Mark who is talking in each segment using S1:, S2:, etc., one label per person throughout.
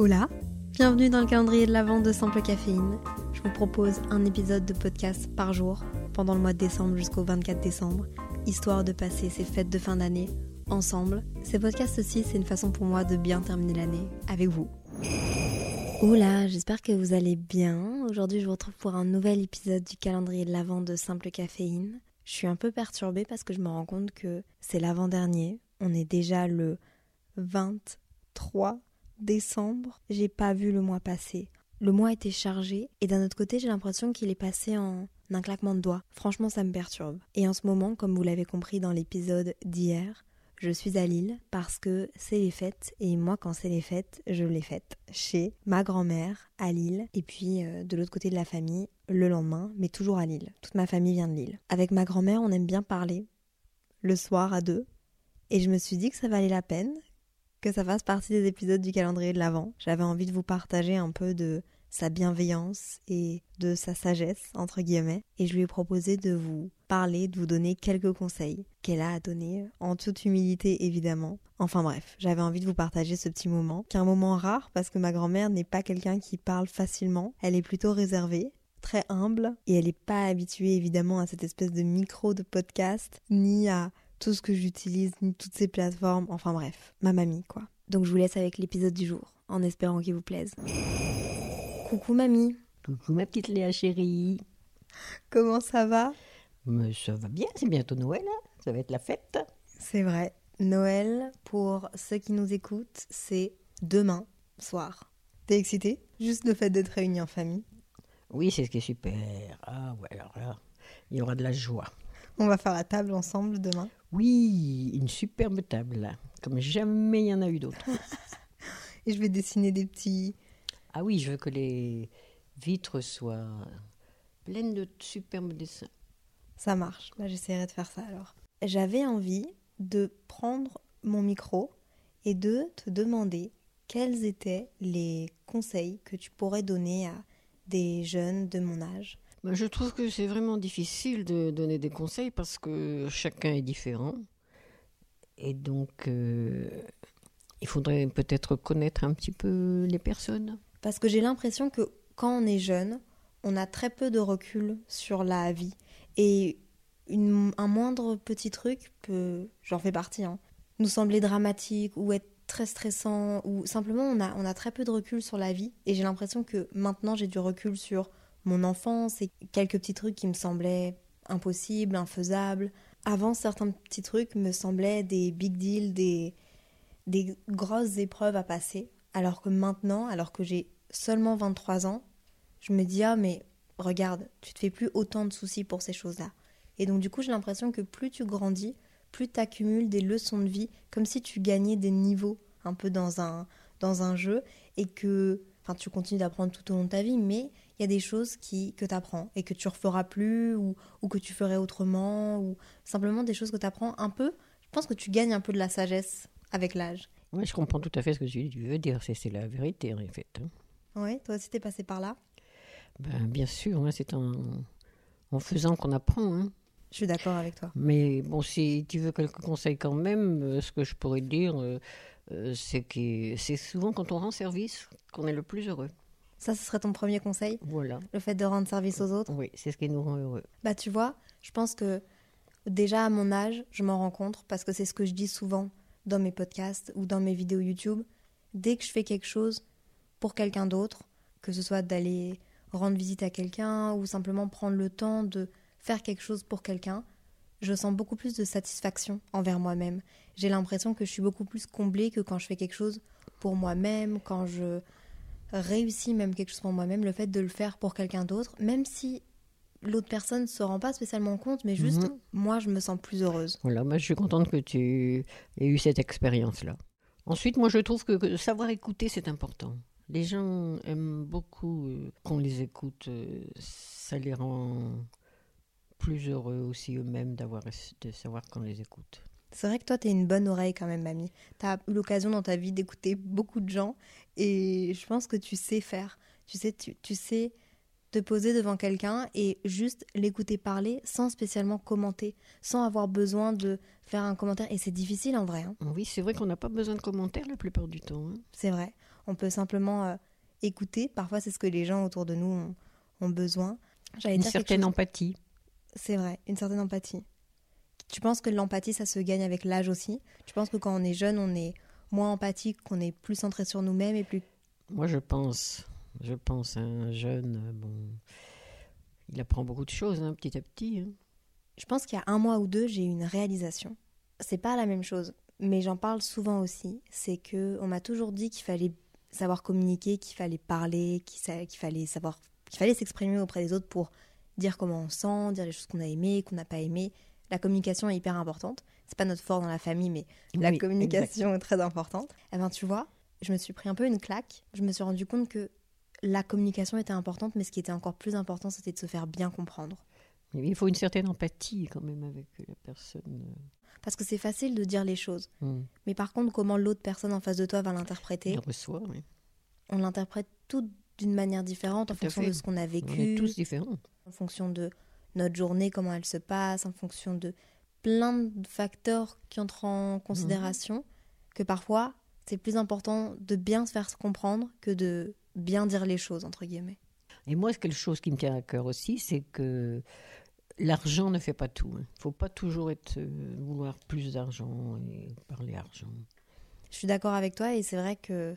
S1: Hola, bienvenue dans le calendrier de l'Avent de Simple Caféine. Je vous propose un épisode de podcast par jour pendant le mois de décembre jusqu'au 24 décembre, histoire de passer ces fêtes de fin d'année ensemble. Ces podcasts aussi, c'est une façon pour moi de bien terminer l'année avec vous. Hola, j'espère que vous allez bien. Aujourd'hui, je vous retrouve pour un nouvel épisode du calendrier de l'Avent de Simple Caféine. Je suis un peu perturbée parce que je me rends compte que c'est l'avant-dernier. On est déjà le 23 décembre. J'ai pas vu le mois passer. Le mois était chargé et d'un autre côté, j'ai l'impression qu'il est passé en un claquement de doigts. Franchement, ça me perturbe. Et en ce moment, comme vous l'avez compris dans l'épisode d'hier, je suis à Lille parce que c'est les fêtes et moi quand c'est les fêtes, je les fête chez ma grand-mère à Lille et puis euh, de l'autre côté de la famille le lendemain, mais toujours à Lille. Toute ma famille vient de Lille. Avec ma grand-mère, on aime bien parler le soir à deux et je me suis dit que ça valait la peine que ça fasse partie des épisodes du calendrier de l'Avent. J'avais envie de vous partager un peu de sa bienveillance et de sa sagesse, entre guillemets, et je lui ai proposé de vous parler, de vous donner quelques conseils qu'elle a à donner, en toute humilité évidemment. Enfin bref, j'avais envie de vous partager ce petit moment, qui est un moment rare parce que ma grand-mère n'est pas quelqu'un qui parle facilement, elle est plutôt réservée, très humble, et elle n'est pas habituée évidemment à cette espèce de micro de podcast, ni à tout ce que j'utilise, toutes ces plateformes, enfin bref, ma mamie quoi. Donc je vous laisse avec l'épisode du jour, en espérant qu'il vous plaise. Coucou mamie,
S2: Coucou ma petite Léa chérie.
S1: comment ça va?
S2: Mais ça va bien, c'est bientôt Noël, hein ça va être la fête.
S1: C'est vrai, Noël, pour ceux qui nous écoutent, c'est demain soir. T'es excitée? Juste le fait d'être réunis en famille.
S2: Oui, c'est ce qui est super. Ah ouais, alors là, il y aura de la joie.
S1: On va faire la table ensemble demain.
S2: Oui, une superbe table comme jamais il y en a eu d'autres.
S1: Et je vais dessiner des petits...
S2: Ah oui, je veux que les vitres soient pleines de superbes dessins.
S1: Ça marche, bah, j'essaierai de faire ça alors. J'avais envie de prendre mon micro et de te demander quels étaient les conseils que tu pourrais donner à des jeunes de mon âge.
S2: Ben, je trouve que c'est vraiment difficile de donner des conseils parce que chacun est différent. Et donc, euh, il faudrait peut-être connaître un petit peu les personnes.
S1: Parce que j'ai l'impression que quand on est jeune, on a très peu de recul sur la vie. Et un moindre petit truc peut, j'en fais partie, hein, nous sembler dramatique ou être très stressant ou simplement on a, on a très peu de recul sur la vie. Et j'ai l'impression que maintenant j'ai du recul sur mon enfance et quelques petits trucs qui me semblaient impossibles, infaisables. Avant, certains petits trucs me semblaient des big deals, des, des grosses épreuves à passer. Alors que maintenant, alors que j'ai seulement 23 ans, je me dis, ah mais regarde, tu te fais plus autant de soucis pour ces choses-là. Et donc du coup, j'ai l'impression que plus tu grandis, plus tu accumules des leçons de vie, comme si tu gagnais des niveaux un peu dans un, dans un jeu, et que enfin, tu continues d'apprendre tout au long de ta vie, mais il y a des choses qui, que tu apprends et que tu referas plus, ou, ou que tu ferais autrement, ou simplement des choses que tu apprends un peu. Je pense que tu gagnes un peu de la sagesse avec l'âge.
S2: Oui, je comprends tout à fait ce que tu veux dire, c'est la vérité en fait. hein.
S1: Ouais, toi aussi t'es passé par là?
S2: Ben, bien sûr, hein, c'est en, en faisant qu'on apprend. hein.
S1: Je suis d'accord avec toi.
S2: Mais bon, si tu veux quelques conseils quand même, euh, ce que je pourrais te dire, euh, euh, c'est que c'est souvent quand on rend service qu'on est le plus heureux.
S1: Ça, ce serait ton premier conseil,
S2: Voilà.
S1: le fait de rendre service aux autres?
S2: Oui, c'est ce qui nous rend heureux.
S1: Bah tu vois, je pense que déjà à mon âge, je m'en rends compte parce que c'est ce que je dis souvent dans mes podcasts ou dans mes vidéos YouTube. Dès que je fais quelque chose pour quelqu'un d'autre, que ce soit d'aller rendre visite à quelqu'un ou simplement prendre le temps de faire quelque chose pour quelqu'un, je sens beaucoup plus de satisfaction envers moi-même. J'ai l'impression que je suis beaucoup plus comblée que quand je fais quelque chose pour moi-même, quand je réussis même quelque chose pour moi-même, le fait de le faire pour quelqu'un d'autre, même si l'autre personne se rend pas spécialement compte, mais juste
S2: Mhm.
S1: moi je me sens plus heureuse.
S2: Voilà, moi je suis contente que tu aies eu cette expérience-là. Ensuite, moi je trouve que, que savoir écouter, c'est important. Les gens aiment beaucoup euh, qu'on les écoute. euh, ça les rend plus heureux aussi eux-mêmes d'avoir de savoir qu'on les écoute.
S1: C'est vrai que toi, tu es une bonne oreille quand même, mamie. Tu as eu l'occasion dans ta vie d'écouter beaucoup de gens et je pense que tu sais faire. Tu sais, tu, tu sais te poser devant quelqu'un et juste l'écouter parler sans spécialement commenter, sans avoir besoin de faire un commentaire. Et c'est difficile en vrai. hein.
S2: Oui, c'est vrai qu'on n'a pas besoin de commentaires la plupart du temps. hein.
S1: C'est vrai. On peut simplement euh, écouter. Parfois, c'est ce que les gens autour de nous ont, ont besoin.
S2: Une certaine
S1: chose-
S2: empathie.
S1: C'est vrai, une certaine empathie. Tu penses que l'empathie, ça se gagne avec l'âge aussi? Tu penses que quand on est jeune, on est moins empathique, qu'on est plus centré sur nous-mêmes et plus...
S2: Moi, je pense, je pense à un jeune, euh, bon, il apprend beaucoup de choses hein, petit à petit. hein.
S1: Je pense qu'il y a un mois ou deux, j'ai eu une réalisation. C'est pas la même chose, mais j'en parle souvent aussi. C'est que on m'a toujours dit qu'il fallait savoir communiquer, qu'il fallait parler, qu'il fallait savoir, qu'il fallait s'exprimer auprès des autres pour dire comment on sent, dire les choses qu'on a aimées, qu'on n'a pas aimées. La communication est hyper importante. C'est pas notre fort dans la famille, mais la communication est très importante. Eh ben, tu vois, je me suis pris un peu une claque. Je me suis rendu compte que la communication était importante, mais ce qui était encore plus important, c'était de se faire bien comprendre.
S2: Il faut une certaine empathie quand même avec la personne.
S1: Parce que c'est facile de dire les choses.
S2: euh, hmm,
S1: Mais par contre, comment l'autre personne en face de toi va l'interpréter,
S2: Il reçoit. oui.
S1: on l'interprète tout d'une manière différente en
S2: Tout
S1: fonction
S2: fait.
S1: de ce qu'on a
S2: On est
S1: vécu,
S2: tous différents.
S1: en fonction de notre journée, comment elle se passe, en fonction de plein de facteurs qui entrent en considération, que parfois, c'est plus important de bien se faire comprendre que de bien dire les choses, entre guillemets.
S2: Et moi, quelque chose qui me tient à cœur aussi, c'est que l'argent ne fait pas tout. Il ne faut pas toujours être, euh, vouloir plus d'argent et parler argent.
S1: Je suis d'accord avec toi et c'est vrai que...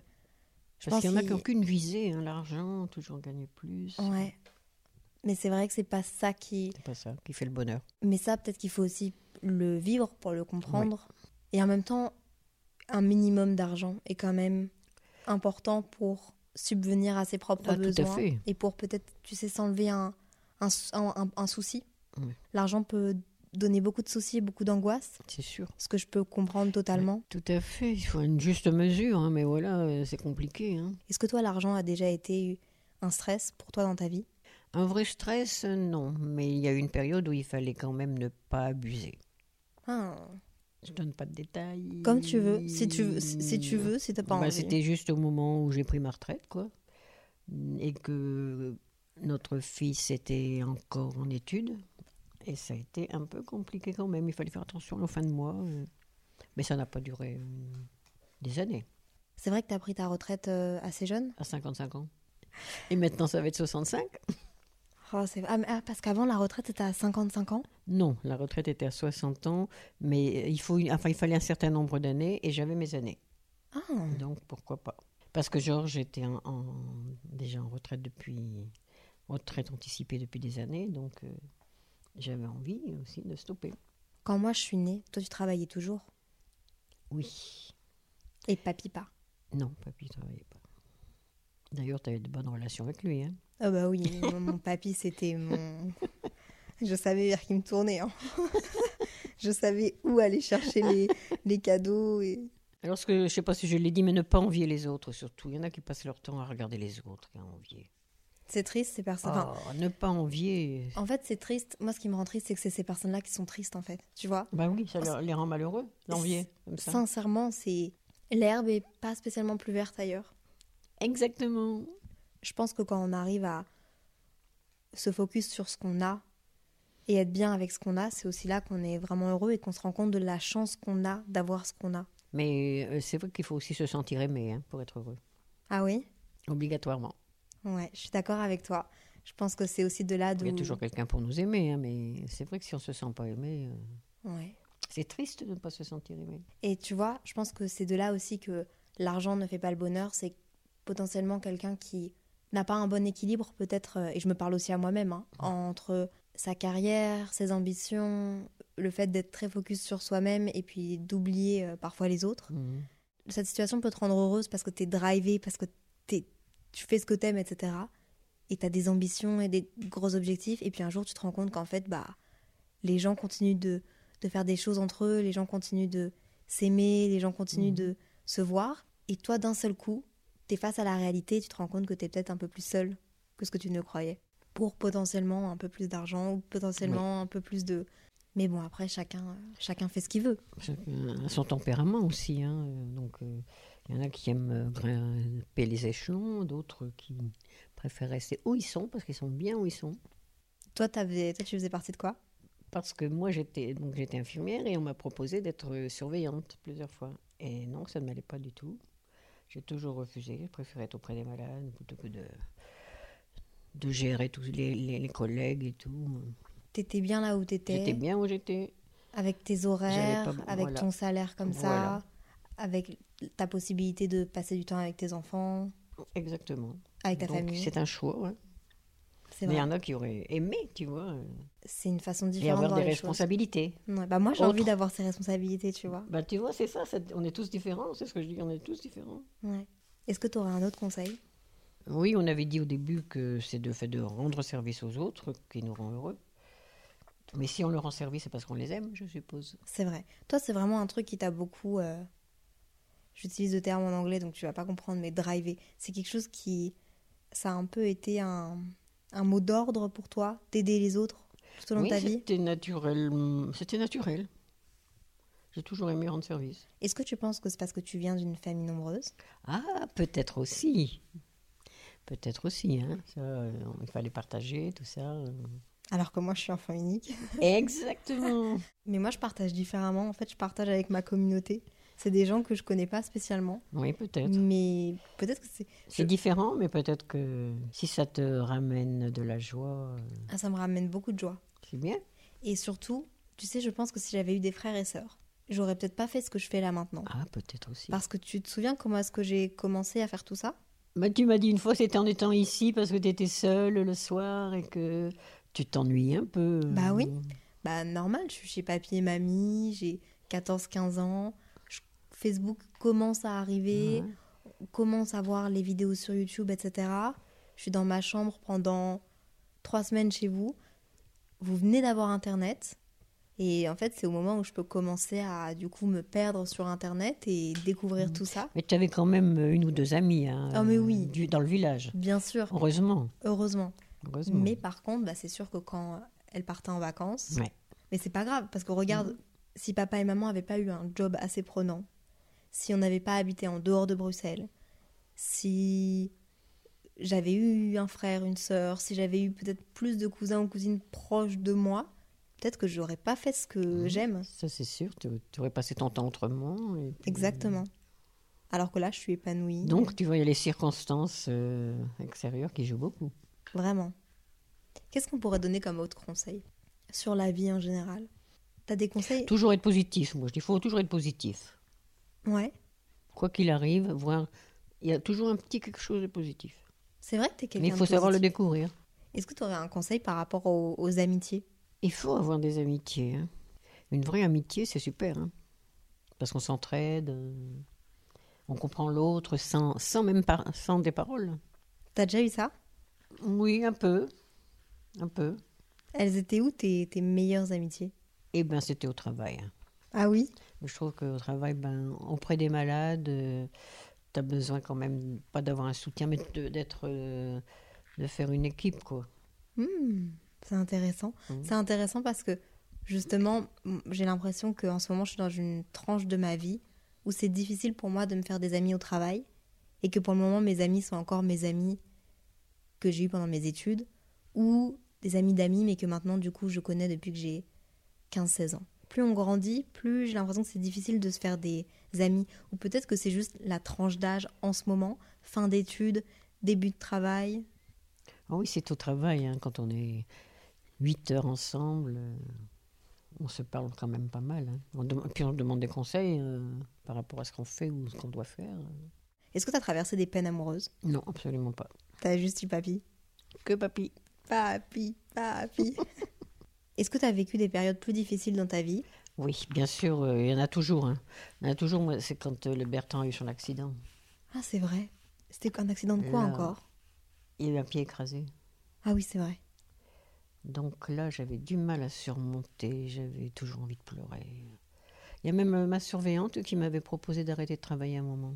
S1: Je
S2: Parce qu'il y en a qui n'ont qu'une visée, hein, l'argent, toujours gagner plus.
S1: Ouais. Mais c'est vrai que c'est pas ça qui...
S2: C'est pas ça qui fait le bonheur.
S1: Mais ça, peut-être qu'il faut aussi le vivre pour le comprendre. Et en même temps, un minimum d'argent est quand même important pour subvenir à ses propres
S2: Ah, tout à
S1: besoins.
S2: fait.
S1: Et pour peut-être, tu sais, s'enlever un, un, un- un- un souci.
S2: Oui.
S1: L'argent peut donner beaucoup de soucis et beaucoup d'angoisse,
S2: C'est sûr.
S1: ce que je peux comprendre totalement.
S2: Tout à fait. Il faut une juste mesure, hein, mais voilà, euh, c'est compliqué. hein.
S1: Est-ce que toi, l'argent a déjà été un stress pour toi dans ta vie?
S2: Un vrai stress, euh, non. Mais il y a eu une période où il fallait quand même ne pas abuser.
S1: Ah,
S2: Je donne pas de détails.
S1: Comme tu veux, si tu veux, si tu veux, si t'as pas
S2: Bah,
S1: envie.
S2: C'était juste au moment où j'ai pris ma retraite, quoi. Et que notre fils était encore en études. Et ça a été un peu compliqué quand même. Il fallait faire attention aux fins de mois. euh. Mais ça n'a pas duré euh, des années,
S1: C'est vrai que tu as pris ta retraite assez jeune?
S2: À 55 ans. Et maintenant, ça va être 65
S1: Oh, ah, ah, parce qu'avant, la retraite, c'était à 55 ans?
S2: Non, la retraite était à 60 ans, mais il, faut, une- enfin, il fallait un certain nombre d'années et j'avais mes années.
S1: Ah,
S2: Donc pourquoi pas? Parce que Georges était en, en- déjà en retraite depuis retraite anticipée depuis des années, donc euh, j'avais envie aussi de stopper.
S1: quand moi je suis née, toi tu travaillais toujours?
S2: Oui,
S1: Et papy pas?
S2: non, papy travaillait pas. D'ailleurs, tu avais de bonnes relations avec lui, hein
S1: Ah bah oui, mon, mon papy c'était mon... Je savais vers qui me tourner. hein. je savais où aller chercher les, les cadeaux. Et...
S2: Alors, ce que, je sais pas si je l'ai dit, mais ne pas envier les autres surtout. Il y en a qui passent leur temps à regarder les autres qu'à envier.
S1: C'est triste ces personnes. Enfin,
S2: Oh, ne pas envier.
S1: en fait c'est triste. Moi ce qui me rend triste c'est que c'est ces personnes-là qui sont tristes en fait. Tu vois?
S2: Bah oui, ça leur- les rend malheureux, l'envier.
S1: Sincèrement c'est... L'herbe est pas spécialement plus verte ailleurs.
S2: Exactement.
S1: je pense que quand on arrive à se focus sur ce qu'on a et être bien avec ce qu'on a, c'est aussi là qu'on est vraiment heureux et qu'on se rend compte de la chance qu'on a d'avoir ce qu'on a.
S2: Mais euh, c'est vrai qu'il faut aussi se sentir aimé hein, pour être heureux.
S1: Ah oui?
S2: Obligatoirement.
S1: Ouais, je suis d'accord avec toi. Je pense que c'est aussi de là d'où...
S2: Il y a toujours quelqu'un pour nous aimer, hein, mais c'est vrai que si on se sent pas aimé, euh,
S1: Ouais.
S2: c'est triste de ne pas se sentir aimé.
S1: Et tu vois, je pense que c'est de là aussi que l'argent ne fait pas le bonheur. C'est potentiellement quelqu'un qui n'a pas un bon équilibre, peut-être, euh, et je me parle aussi à moi-même, hein, entre sa carrière, ses ambitions, le fait d'être très focus sur soi-même et puis d'oublier euh, parfois les autres.
S2: Mhm.
S1: Cette situation peut te rendre heureuse parce que tu es drivé, parce que t'es- tu fais ce que t'aimes, etc. et tu as des ambitions et des gros objectifs, et puis un jour tu te rends compte qu'en fait, bah, les gens continuent de, de faire des choses entre eux, les gens continuent de s'aimer, les gens continuent
S2: Mhm.
S1: de se voir, et toi d'un seul coup, face à la réalité tu te rends compte que tu es peut-être un peu plus seul que ce que tu ne croyais, pour potentiellement un peu plus d'argent ou potentiellement un peu plus de... Mais bon, après, chacun, chacun fait ce qu'il veut.
S2: A son tempérament aussi. hein. Donc, euh, il y en a qui aiment euh, grimper les échelons, d'autres qui préfèrent rester où ils sont parce qu'ils sont bien où ils sont.
S1: Toi, toi tu faisais partie de quoi?
S2: Parce que moi, j'étais donc j'étais infirmière et on m'a proposé d'être euh, surveillante plusieurs fois. Et non, ça ne m'allait pas du tout. J'ai toujours refusé. Je préférais être auprès des malades plutôt que de, de gérer tous les, les- les collègues et tout.
S1: T'étais bien là où
S2: J'étais
S1: t'étais,
S2: bien où j'étais.
S1: avec tes horaires,
S2: pas-
S1: avec
S2: voilà.
S1: ton salaire comme
S2: Voilà.
S1: ça, avec ta possibilité de passer du temps avec tes enfants,
S2: Exactement.
S1: avec ta
S2: Donc,
S1: famille.
S2: C'est un choix. ouais. Mais il y en a qui auraient aimé, tu vois, euh,
S1: C'est une façon
S2: et
S1: différente de
S2: avoir
S1: voir
S2: des responsabilités.
S1: Ouais, bah moi, j'ai envie d'avoir ces responsabilités, tu vois.
S2: Bah, tu vois, c'est ça, on est tous différents, c'est ce que je dis, on est tous différents.
S1: Ouais. Est-ce que tu aurais un autre conseil?
S2: Oui, on avait dit au début que c'est le fait de rendre service aux autres qui nous rend heureux. Mais si on leur rend service, c'est parce qu'on les aime, je suppose.
S1: C'est vrai. Toi, c'est vraiment un truc qui t'a beaucoup. euh, J'utilise le terme en anglais, donc tu vas pas comprendre, mais driver. C'est quelque chose qui. Ça a un peu été un, un mot d'ordre pour toi, d'aider les autres tout au long
S2: oui,
S1: de ta vie.
S2: c'était naturel. C'était naturel. J'ai toujours aimé rendre service.
S1: Est-ce que tu penses que c'est parce que tu viens d'une famille nombreuse?
S2: Ah, peut-être aussi. Peut-être aussi, hein. Ça, euh, il fallait partager tout ça.
S1: Alors que moi, je suis enfant unique.
S2: Exactement.
S1: Mais moi, je partage différemment. En fait, je partage avec ma communauté. C'est des gens que je connais pas spécialement.
S2: Oui, peut-être.
S1: Mais peut-être que c'est.
S2: C'est différent, mais peut-être que si ça te ramène de la joie, euh,
S1: Ah, ça me ramène beaucoup de joie.
S2: c'est bien.
S1: Et surtout, tu sais, je pense que si j'avais eu des frères et sœurs, j'aurais peut-être pas fait ce que je fais là maintenant.
S2: Ah, peut-être aussi.
S1: Parce que tu te souviens comment est-ce que j'ai commencé à faire tout ça?
S2: Bah, tu m'as dit une fois, c'était en étant ici parce que tu étais seule le soir et que tu t'ennuies un peu.
S1: Bah oui. Bah normal, je suis chez papy et mamie, j'ai 14-15 ans, Facebook commence à arriver, commence à voir les vidéos sur YouTube, etc. Je suis dans ma chambre pendant trois semaines chez vous. Vous venez d'avoir Internet. Et en fait, c'est au moment où je peux commencer à du coup me perdre sur Internet et découvrir
S2: Mm.
S1: tout ça.
S2: Mais tu avais quand même une ou deux amies hein,
S1: Ah, mais oui.
S2: du- dans le village.
S1: Bien sûr,
S2: Heureusement.
S1: heureusement.
S2: Heureusement.
S1: Mais par contre, bah, c'est sûr que quand elle partait en vacances,
S2: Ouais.
S1: mais c'est pas grave parce que regarde, si papa et maman n'avaient pas eu un job assez prenant, si on n'avait pas habité en dehors de Bruxelles, si j'avais eu un frère, une sœur, si j'avais eu peut-être plus de cousins ou cousines proches de moi, peut-être que j'aurais pas fait ce que
S2: Mhm.
S1: j'aime.
S2: Ça, c'est sûr. Tu, tu aurais passé ton temps autrement. et puis-
S1: Exactement. Alors que là, je suis épanouie.
S2: Donc, tu vois, il y a les circonstances euh, extérieures qui jouent beaucoup.
S1: Vraiment. Qu'est-ce qu'on pourrait donner comme autre conseil sur la vie en général? T'as des conseils?
S2: Toujours être positif. Moi, je dis, il faut toujours être positif.
S1: Ouais.
S2: Quoi qu'il arrive, voir, il y a toujours un petit quelque chose de positif.
S1: C'est vrai que t'es quelqu'un
S2: Mais il faut
S1: de
S2: savoir le découvrir.
S1: Est-ce que tu aurais un conseil par rapport aux, aux amitiés?
S2: Il faut avoir des amitiés. hein. Une vraie amitié, c'est super. hein. Parce qu'on s'entraide, euh, on comprend l'autre sans, sans même par- sans des paroles.
S1: T'as déjà eu ça?
S2: Oui, un peu. Un peu.
S1: Elles étaient où tes, tes meilleures amitiés?
S2: Eh bien, c'était au travail. hein.
S1: Ah oui?
S2: Je trouve qu'au travail, ben, auprès des malades, tu as besoin quand même, pas d'avoir un soutien, mais de- d'être. euh, de faire une équipe, quoi.
S1: Hmm, C'est intéressant.
S2: Mhm.
S1: C'est intéressant parce que justement, j'ai l'impression qu'en ce moment, je suis dans une tranche de ma vie où c'est difficile pour moi de me faire des amis au travail et que pour le moment, mes amis sont encore mes amis que j'ai eu pendant mes études ou des amis d'amis, mais que maintenant, du coup, je connais depuis que j'ai 15-16 ans. Plus on grandit, plus j'ai l'impression que c'est difficile de se faire des amis. Ou peut-être que c'est juste la tranche d'âge en ce moment, fin d'études, début de travail.
S2: Ah oui, c'est au travail, hein, quand on est 8 heures ensemble, euh, on se parle quand même pas mal. hein. On puis on demande des conseils euh, par rapport à ce qu'on fait ou ce qu'on doit faire.
S1: Est-ce que tu as traversé des peines amoureuses?
S2: Non, absolument pas.
S1: T'as juste eu papy?
S2: Que papy.
S1: Papi, papi. Est-ce que tu as vécu des périodes plus difficiles dans ta vie?
S2: Oui, bien sûr, euh, il y en a toujours. hein. Il y en a toujours, moi, c'est quand euh, le Bertrand a eu son accident.
S1: Ah, c'est vrai. C'était un accident de quoi
S2: Là.
S1: encore?
S2: Il a eu un pied écrasé.
S1: Ah oui, c'est vrai.
S2: Donc là, j'avais du mal à surmonter, j'avais toujours envie de pleurer. Il y a même euh, ma surveillante qui m'avait proposé d'arrêter de travailler un moment.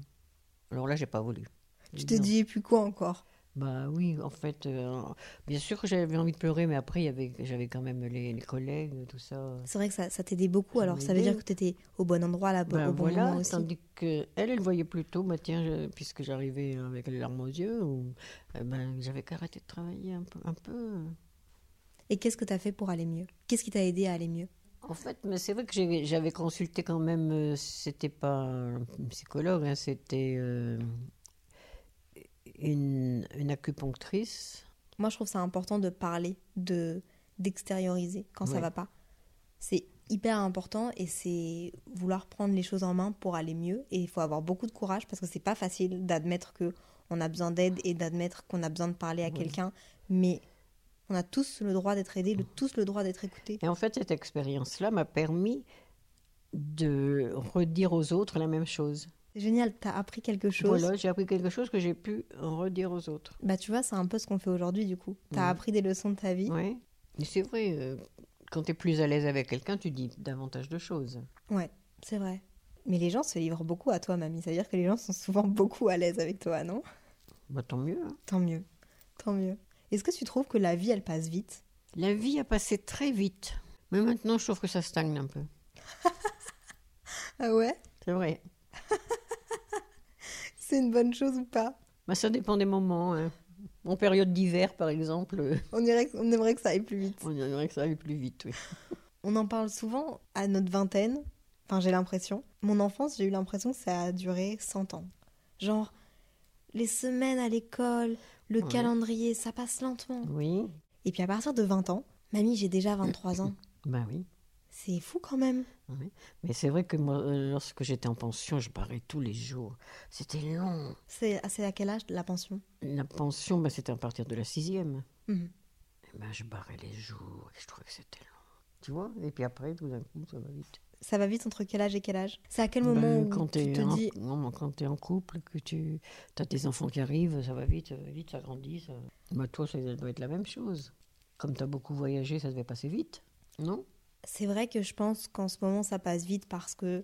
S2: Alors là, j'ai pas voulu.
S1: Tu te dis, et puis quoi encore?
S2: Bah oui, en fait, euh, bien sûr que j'avais envie de pleurer, mais après, j'avais quand même les, les collègues, tout ça.
S1: C'est vrai que ça, ça t'aidait beaucoup,
S2: Ça
S1: alors ça veut dire que tu étais au bon endroit, là,
S2: Ben
S1: au bon
S2: voilà,
S1: moment aussi.
S2: tandis que elle, voyait plutôt, bah tiens, je- puisque j'arrivais avec les larmes aux yeux, ou, eh ben, j'avais qu'arrêté de travailler un peu. Un peu.
S1: Et qu'est-ce que tu as fait pour aller mieux? Qu'est-ce qui t'a aidé à aller mieux?
S2: En fait, mais c'est vrai que j'avais consulté quand même, euh, c'était pas un psychologue, hein, c'était euh, une, une acupunctrice.
S1: Moi, je trouve ça important de parler, de d'extérioriser quand ça
S2: Ouais.
S1: va pas. C'est hyper important et c'est vouloir prendre les choses en main pour aller mieux. Et il faut avoir beaucoup de courage parce que c'est pas facile d'admettre que on a besoin d'aide et d'admettre qu'on a besoin de parler à
S2: Oui.
S1: quelqu'un. Mais on a tous le droit d'être aidés, le- tous le droit d'être écoutés.
S2: Et en fait, cette expérience-là m'a permis de redire aux autres la même chose.
S1: C'est génial, t'as appris quelque chose.
S2: Voilà, j'ai appris quelque chose que j'ai pu redire aux autres.
S1: Bah tu vois, c'est un peu ce qu'on fait aujourd'hui du coup. T'as
S2: Ouais.
S1: appris des leçons de ta vie.
S2: Oui. Mais c'est vrai, euh, quand tu es plus à l'aise avec quelqu'un, tu dis davantage de choses.
S1: Ouais, c'est vrai. Mais les gens se livrent beaucoup à toi, mamie. C'est-à-dire que les gens sont souvent beaucoup à l'aise avec toi, non?
S2: Bah, tant mieux. hein.
S1: Tant mieux, tant mieux. Est-ce que tu trouves que la vie, elle passe vite?
S2: La vie a passé très vite. Mais maintenant, je trouve que ça stagne un peu.
S1: Ah ouais?
S2: C'est vrai.
S1: C'est une bonne chose ou pas?
S2: Bah, ça dépend des moments. hein. En période d'hiver, par exemple, euh,
S1: on, dirait que- on aimerait que ça aille plus vite.
S2: on dirait que ça allait plus vite. Oui.
S1: On en parle souvent à notre vingtaine. Enfin, j'ai l'impression. Mon enfance, j'ai eu l'impression que ça a duré 100 ans. Genre, les semaines à l'école, le
S2: Ouais.
S1: calendrier, ça passe lentement.
S2: Oui,
S1: Et puis à partir de 20 ans, mamie, j'ai déjà 23 ans.
S2: bah oui.
S1: C'est fou quand même.
S2: oui. Mais c'est vrai que moi, euh, lorsque j'étais en pension, je barrais tous les jours. C'était long.
S1: C'est c'est à quel âge la pension?
S2: La pension, bah, c'était à partir de la sixième.
S1: Mhm.
S2: Et ben, je barrais les jours et je trouvais que c'était long. Tu vois? Et puis après, tout d'un coup, ça va vite.
S1: Ça va vite entre quel âge et quel âge? C'est à quel moment
S2: Ben,
S1: où
S2: quand
S1: tu
S2: t'es
S1: te
S2: en,
S1: dis
S2: non, quand t'es en couple, que tu as des enfants qui arrivent, ça va vite, ça va vite, ça grandit. Ça... Bah, toi, ça doit être la même chose. Comme tu as beaucoup voyagé, ça devait passer vite, non?
S1: C'est vrai que je pense qu'en ce moment ça passe vite parce que,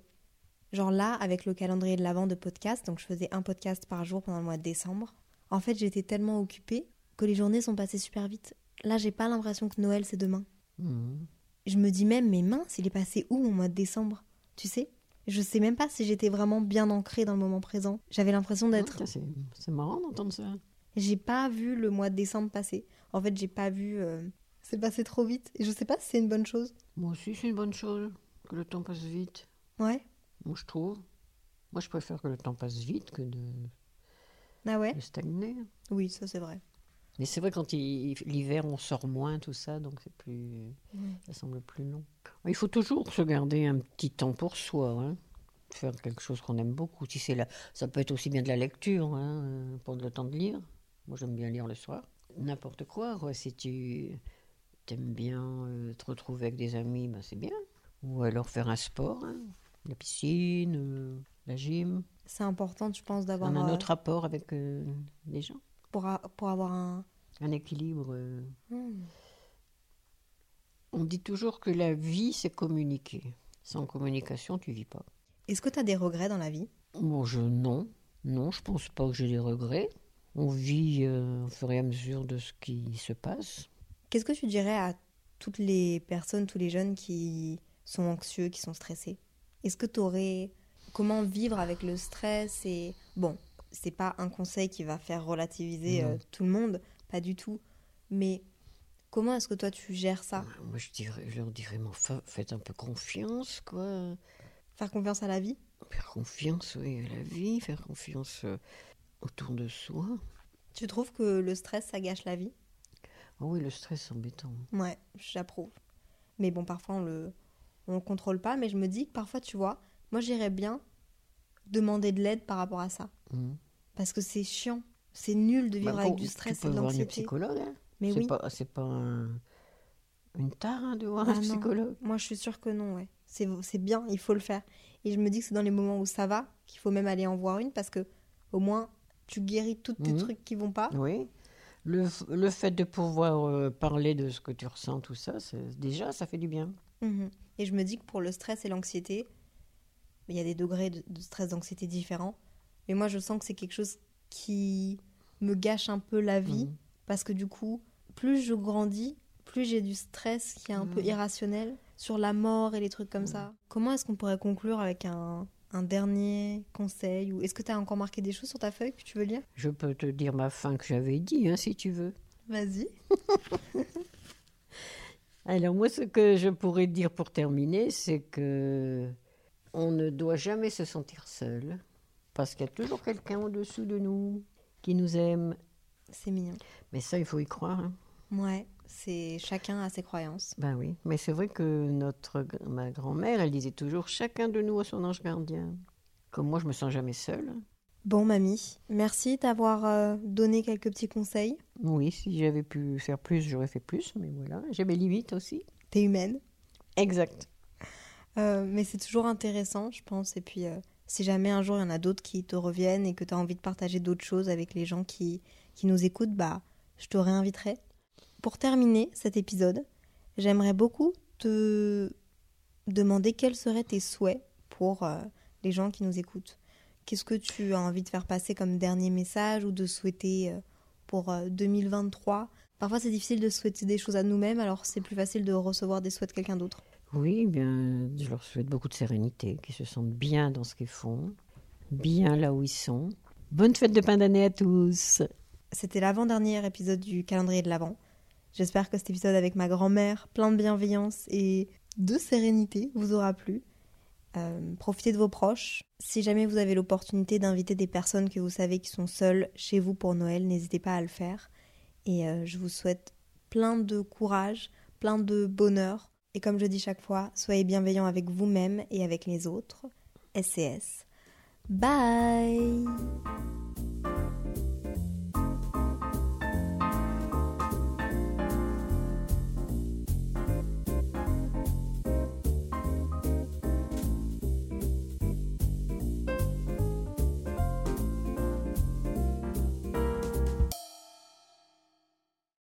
S1: genre là, avec le calendrier de l'avant de podcast, donc je faisais un podcast par jour pendant le mois de décembre, en fait j'étais tellement occupée que les journées sont passées super vite. Là, j'ai pas l'impression que Noël c'est demain.
S2: Mhm.
S1: Je me dis même, mais mince, il est passé où mon mois de décembre? Tu sais? Je sais même pas si j'étais vraiment bien ancrée dans le moment présent. J'avais l'impression d'être.
S2: C'est c'est marrant d'entendre ça.
S1: J'ai pas vu le mois de décembre passer. En fait, j'ai pas vu. euh, C'est passé trop vite. Et je sais pas si c'est une bonne chose.
S2: Moi aussi, c'est une bonne chose que le temps passe vite.
S1: Ouais.
S2: Moi, je trouve. Moi, je préfère que le temps passe vite que de,
S1: Ah ouais
S2: de stagner.
S1: Oui, ça c'est vrai.
S2: Mais c'est vrai, quand l'hiver, on sort moins, tout ça, donc c'est plus. Ça semble plus long. Il faut toujours se garder un petit temps pour soi, hein. faire quelque chose qu'on aime beaucoup. Si c'est là, ça peut être aussi bien de la lecture, hein, prendre le temps de lire. Moi, j'aime bien lire le soir. N'importe quoi, quoi. Si tu aimes bien euh, te retrouver avec des amis, ben, c'est bien. Ou alors faire un sport, hein. la piscine, euh, la gym.
S1: C'est important, je pense, d'avoir.
S2: On a un
S1: euh,
S2: autre rapport avec les gens.
S1: pour, a- pour avoir un.
S2: Un équilibre.
S1: Hmm.
S2: On dit toujours que la vie, c'est communiquer. Sans communication, tu vis pas.
S1: Est-ce que tu as des regrets dans la vie?
S2: Bon, je non. Non, je pense pas que j'ai des regrets. On vit euh, au fur et à mesure de ce qui se passe.
S1: Qu'est-ce que tu dirais à toutes les personnes, tous les jeunes qui sont anxieux, qui sont stressés? Est-ce que tu aurais. Comment vivre avec le stress et. Bon, c'est pas un conseil qui va faire relativiser euh, tout le monde, pas du tout. Mais comment est-ce que toi tu gères ça?
S2: Moi, je, dirais, je leur dirais, mais enfin, faites un peu confiance, quoi.
S1: Faire confiance à la vie?
S2: Faire confiance, oui, à la vie, faire confiance euh, autour de soi.
S1: Tu trouves que le stress, ça gâche la vie?
S2: Ah oui, le stress, c'est embêtant.
S1: Ouais, j'approuve. Mais bon, parfois on le, on le contrôle pas. Mais je me dis que parfois, tu vois, moi j'irais bien demander de l'aide par rapport à ça.
S2: Mhm.
S1: Parce que c'est chiant. C'est nul de vivre
S2: Bah,
S1: avec du stress
S2: tu
S1: et
S2: peux
S1: de
S2: voir une
S1: l'anxiété.
S2: psychologue. hein.
S1: Mais oui,
S2: pas, c'est pas un- une tare hein, de voir
S1: Ah
S2: un
S1: non.
S2: psychologue.
S1: moi je suis sûre que non, ouais. C'est c'est bien, il faut le faire. Et je me dis que c'est dans les moments où ça va qu'il faut même aller en voir une parce que au moins tu guéris tous tes
S2: Mhm.
S1: trucs qui vont pas.
S2: Oui. Le, le fait de pouvoir euh, parler de ce que tu ressens, tout ça, déjà, ça fait du bien.
S1: Mhm. Et je me dis que pour le stress et l'anxiété, il y a des degrés de, de stress, d'anxiété différents. Mais moi, je sens que c'est quelque chose qui me gâche un peu la vie.
S2: Mhm.
S1: Parce que du coup, plus je grandis, plus j'ai du stress qui est un peu
S2: Mhm.
S1: irrationnel sur la mort et les trucs comme ça. Comment est-ce qu'on pourrait conclure avec un, un dernier conseil ou Est-ce que tu as encore marqué des choses sur ta feuille que tu veux lire?
S2: Je peux te dire ma fin que j'avais dit, hein, si tu veux.
S1: Vas-y.
S2: Alors moi, ce que je pourrais dire pour terminer, c'est que on ne doit jamais se sentir seul, parce qu'il y a toujours quelqu'un au-dessous de nous qui nous aime.
S1: C'est mignon.
S2: Mais ça, il faut y croire. hein.
S1: Ouais, c'est chacun a ses croyances.
S2: Ben oui, mais c'est vrai que notre ma grand-mère, elle disait toujours chacun de nous a son ange gardien. Comme moi, je me sens jamais seule.
S1: Bon, mamie, merci d'avoir euh, donné quelques petits conseils.
S2: Oui, si j'avais pu faire plus, j'aurais fait plus, mais voilà, j'ai mes limites aussi.
S1: T'es humaine.
S2: Exact.
S1: Euh, mais c'est toujours intéressant, je pense. Et puis, euh, si jamais un jour il y en a d'autres qui te reviennent et que tu as envie de partager d'autres choses avec les gens qui, qui nous écoutent, bah, je te réinviterai. Pour terminer cet épisode, j'aimerais beaucoup te demander quels seraient tes souhaits pour euh, les gens qui nous écoutent. Qu'est-ce que tu as envie de faire passer comme dernier message ou de souhaiter euh, pour euh, 2023 Parfois, c'est difficile de souhaiter des choses à nous-mêmes, alors c'est plus facile de recevoir des souhaits de quelqu'un d'autre.
S2: Oui, bien, je leur souhaite beaucoup de sérénité, qu'ils se sentent bien dans ce qu'ils font, bien là où ils sont. Bonne fête de fin d'année à tous.
S1: C'était l'avant-dernier épisode du calendrier de l'Avent. J'espère que cet épisode avec ma grand-mère, plein de bienveillance et de sérénité, vous aura plu. Euh, profitez de vos proches. Si jamais vous avez l'opportunité d'inviter des personnes que vous savez qui sont seules chez vous pour Noël, n'hésitez pas à le faire. Et euh, je vous souhaite plein de courage, plein de bonheur. Et comme je dis chaque fois, soyez bienveillants avec vous-même et avec les autres. SCS. Bye